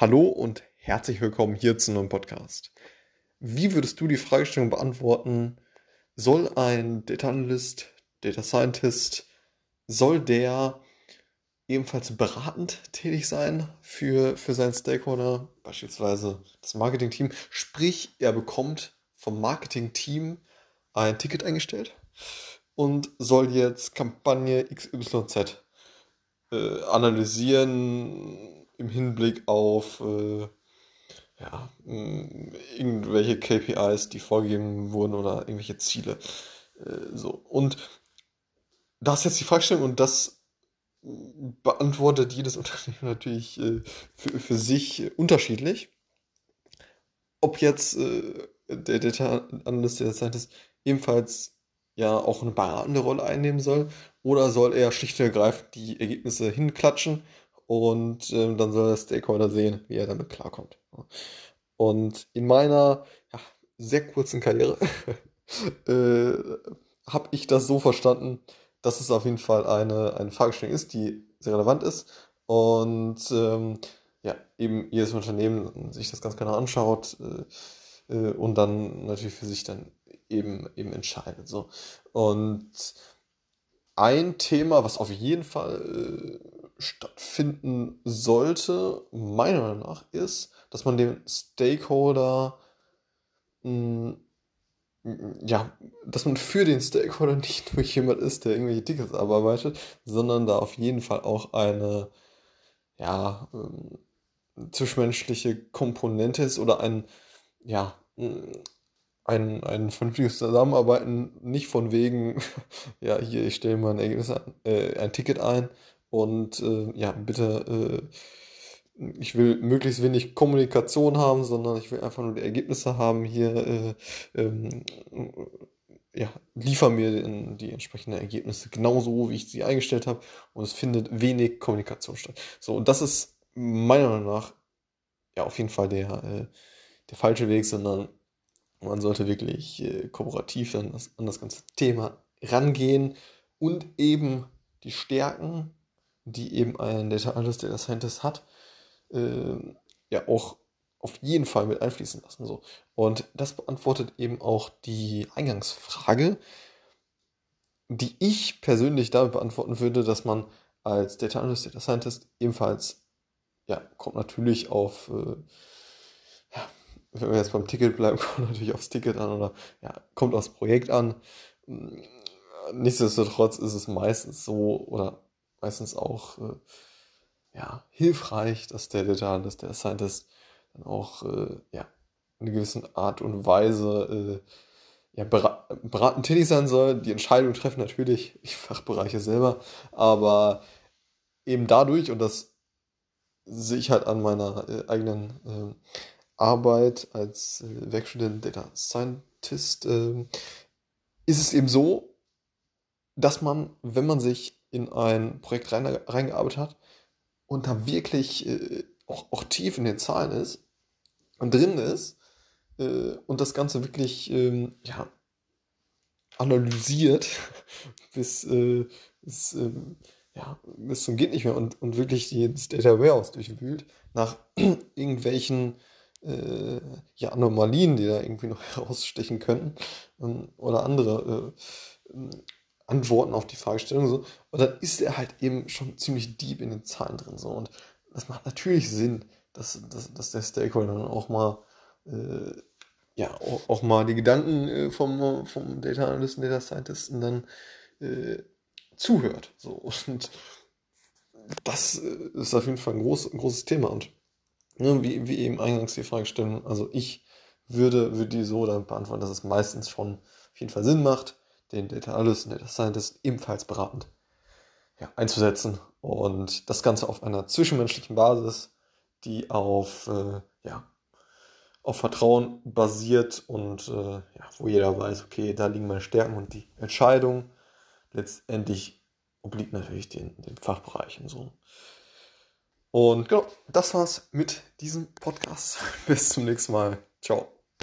Hallo und herzlich willkommen hier zu einem Podcast. Wie würdest du die Fragestellung beantworten, soll ein Data Analyst, Data Scientist, soll der ebenfalls beratend tätig sein für, für seinen Stakeholder, beispielsweise das Marketing-Team, sprich er bekommt vom Marketing-Team ein Ticket eingestellt und soll jetzt Kampagne XYZ äh, analysieren im Hinblick auf äh, ja, mh, irgendwelche KPIs, die vorgegeben wurden oder irgendwelche Ziele. Äh, so. Und da ist jetzt die Fragestellung und das beantwortet jedes Unternehmen natürlich äh, für, für sich unterschiedlich. Ob jetzt äh, der Data Analyst, der Scientist ebenfalls ja auch eine beratende Rolle einnehmen soll oder soll er schlicht und ergreifend die Ergebnisse hinklatschen und äh, dann soll der Stakeholder sehen, wie er damit klarkommt. Und in meiner ja, sehr kurzen Karriere äh, habe ich das so verstanden, dass es auf jeden Fall eine, eine Fragestellung ist, die sehr relevant ist und ähm, ja, eben jedes Unternehmen sich das ganz genau anschaut äh, äh, und dann natürlich für sich dann eben, eben entscheidet. So. Und ein Thema, was auf jeden Fall äh, stattfinden sollte, meiner Meinung nach, ist, dass man den Stakeholder mh, ja, dass man für den Stakeholder nicht nur jemand ist, der irgendwelche Tickets abarbeitet, sondern da auf jeden Fall auch eine, ja, ähm, zwischenmenschliche Komponente ist oder ein, ja, ein, ein vernünftiges Zusammenarbeiten, nicht von wegen, ja, hier, ich stelle mal ein Ergebnis an, äh, ein Ticket ein und äh, ja, bitte äh, ich will möglichst wenig Kommunikation haben, sondern ich will einfach nur die Ergebnisse haben hier. Äh, ähm, ja, liefer mir die entsprechenden Ergebnisse genauso, wie ich sie eingestellt habe. Und es findet wenig Kommunikation statt. So, und das ist meiner Meinung nach ja auf jeden Fall der, äh, der falsche Weg, sondern man sollte wirklich äh, kooperativ an das, an das ganze Thema rangehen und eben die Stärken, die eben ein Data Analyst, Data Scientist hat, äh, ja auch auf jeden Fall mit einfließen lassen. So. Und das beantwortet eben auch die Eingangsfrage, die ich persönlich damit beantworten würde, dass man als Data Analyst, Data Scientist ebenfalls, ja, kommt natürlich auf, äh, ja, wenn wir jetzt beim Ticket bleiben, kommt natürlich aufs Ticket an oder ja, kommt aufs Projekt an. Nichtsdestotrotz ist es meistens so oder meistens auch äh, ja, hilfreich, dass der Data, dass der Scientist dann auch äh, ja, in einer gewissen Art und Weise äh, ja, beratend tätig sein soll. Die Entscheidung treffen natürlich die Fachbereiche selber, aber eben dadurch, und das sehe ich halt an meiner äh, eigenen äh, Arbeit als äh, Werkstudent Data Scientist, äh, ist es eben so, dass man, wenn man sich in ein Projekt reingearbeitet hat, und da wirklich äh, auch, auch tief in den Zahlen ist und drin ist äh, und das Ganze wirklich ähm, ja, analysiert bis, äh, bis, ähm, ja, bis zum geht nicht mehr und, und wirklich das Data Warehouse durchwühlt nach irgendwelchen äh, ja, Anomalien, die da irgendwie noch herausstechen könnten ähm, oder andere äh, Antworten auf die Fragestellung so. Und dann ist er halt eben schon ziemlich deep in den Zahlen drin so. Und das macht natürlich Sinn, dass, dass, dass der Stakeholder dann auch mal äh, ja, auch, auch, mal die Gedanken äh, vom, vom Data Analysten, Data Scientisten dann äh, zuhört. So. Und das äh, ist auf jeden Fall ein, groß, ein großes Thema. Und ne, wie, wie eben eingangs die Fragestellung, also ich würde, würde die so dann beantworten, dass es meistens schon auf jeden Fall Sinn macht, den Data Analyst und Data Scientist ebenfalls beratend ja, einzusetzen und das Ganze auf einer zwischenmenschlichen Basis, die auf, äh, ja, auf Vertrauen basiert und äh, ja, wo jeder weiß, okay, da liegen meine Stärken und die Entscheidung letztendlich obliegt natürlich den, den Fachbereichen so. Und genau, das war's mit diesem Podcast. Bis zum nächsten Mal. Ciao.